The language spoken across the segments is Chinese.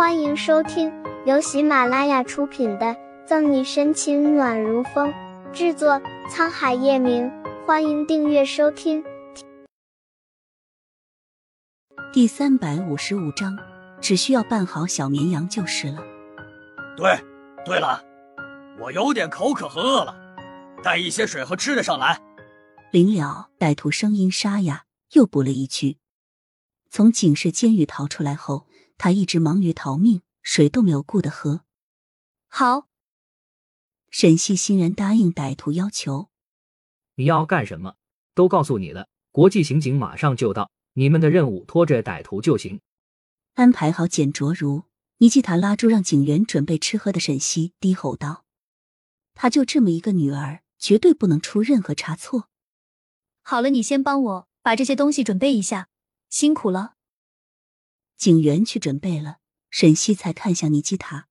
欢迎收听由喜马拉雅出品的《赠你深情暖如风》，制作沧海夜明。欢迎订阅收听。第三百五十五章，只需要扮好小绵羊就是了。对，对了，我有点口渴和饿了，带一些水和吃的上来。临了，歹徒声音沙哑，又补了一句：“从警示监狱逃出来后，他一直忙于逃命，水都没有顾得喝。”好，沈西欣然答应歹徒要求。你要干什么？都告诉你了，国际刑警马上就到。你们的任务拖着歹徒就行。安排好简卓如，尼基塔拉住让警员准备吃喝的沈西，低吼道：“他就这么一个女儿，绝对不能出任何差错。”好了，你先帮我把这些东西准备一下，辛苦了。警员去准备了，沈西才看向尼基塔。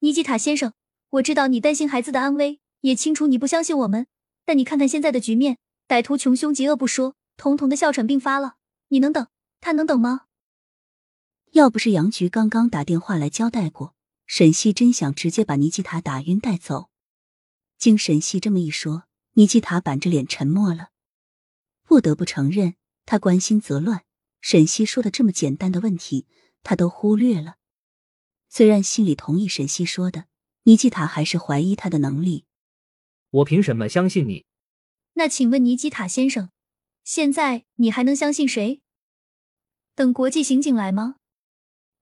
尼基塔先生，我知道你担心孩子的安危，也清楚你不相信我们，但你看看现在的局面，歹徒穷凶极恶不说，统统的哮喘病发了。你能等？他能等吗？要不是杨局刚刚打电话来交代过，沈西真想直接把尼基塔打晕带走。经沈西这么一说，尼基塔板着脸沉默了。不得不承认，他关心则乱。沈西说的这么简单的问题，他都忽略了。虽然心里同意沈西说的，尼基塔还是怀疑他的能力。我凭什么相信你？那请问尼基塔先生，现在你还能相信谁？等国际刑警来吗？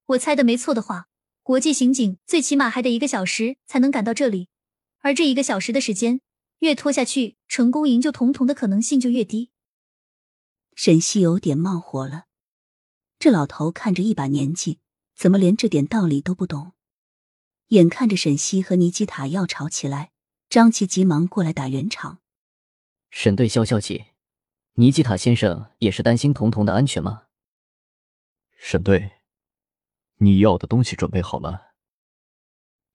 我猜的没错的话，国际刑警最起码还得一个小时才能赶到这里，而这一个小时的时间越拖下去，成功营救童童的可能性就越低。沈西有点冒火了。这老头看着一把年纪，怎么连这点道理都不懂？眼看着沈西和尼基塔要吵起来，张琪急忙过来打圆场。沈队消消气，尼基塔先生也是担心童童的安全吗？沈队，你要的东西准备好了。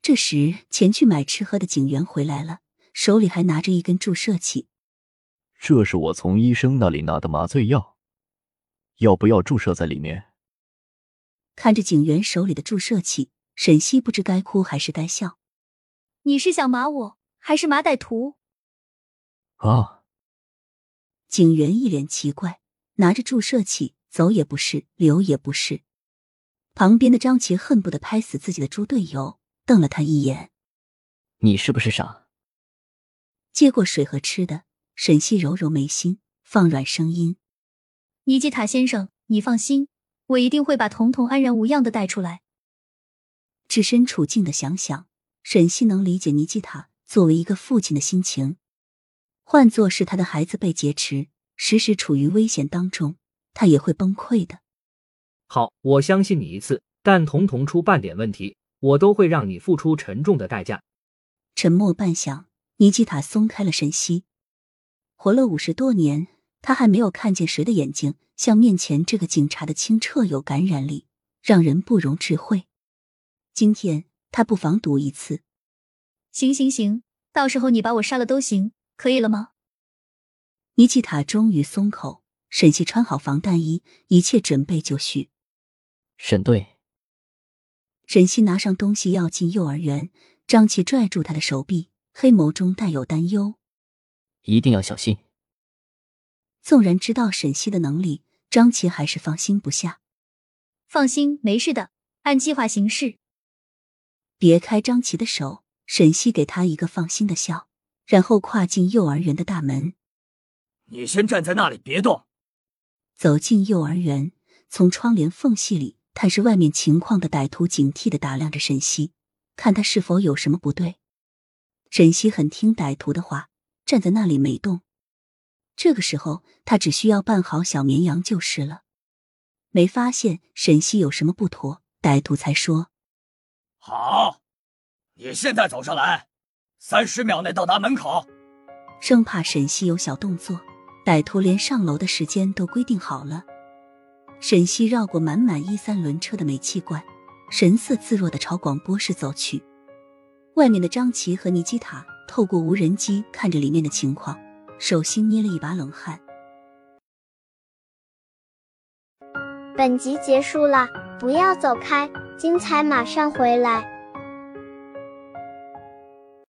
这时，前去买吃喝的警员回来了，手里还拿着一根注射器。这是我从医生那里拿的麻醉药。要不要注射在里面？看着警员手里的注射器，沈西不知该哭还是该笑。你是想麻我，还是麻歹徒？啊！警员一脸奇怪，拿着注射器走也不是，留也不是。旁边的张琪恨不得拍死自己的猪队友，瞪了他一眼：“你是不是傻？”接过水和吃的，沈西揉揉眉心，放软声音。尼基塔先生，你放心，我一定会把童童安然无恙的带出来。置身处境的想想，沈西能理解尼基塔作为一个父亲的心情。换作是他的孩子被劫持，时时处于危险当中，他也会崩溃的。好，我相信你一次，但童童出半点问题，我都会让你付出沉重的代价。沉默半晌，尼基塔松开了沈西。活了五十多年。他还没有看见谁的眼睛像面前这个警察的清澈有感染力，让人不容置喙。今天他不妨赌一次。行行行，到时候你把我杀了都行，可以了吗？尼基塔终于松口。沈西穿好防弹衣，一切准备就绪。沈队，沈西拿上东西要进幼儿园，张琪拽住他的手臂，黑眸中带有担忧：“一定要小心。”纵然知道沈西的能力，张琪还是放心不下。放心，没事的，按计划行事。别开张琪的手，沈西给他一个放心的笑，然后跨进幼儿园的大门。你先站在那里，别动。走进幼儿园，从窗帘缝隙里探视外面情况的歹徒警惕的打量着沈西，看他是否有什么不对。沈西很听歹徒的话，站在那里没动。这个时候，他只需要扮好小绵羊就是了。没发现沈西有什么不妥，歹徒才说：“好，你现在走上来，三十秒内到达门口。”生怕沈西有小动作，歹徒连上楼的时间都规定好了。沈西绕过满满一三轮车的煤气罐，神色自若的朝广播室走去。外面的张琪和尼基塔透过无人机看着里面的情况。手心捏了一把冷汗。本集结束了，不要走开，精彩马上回来。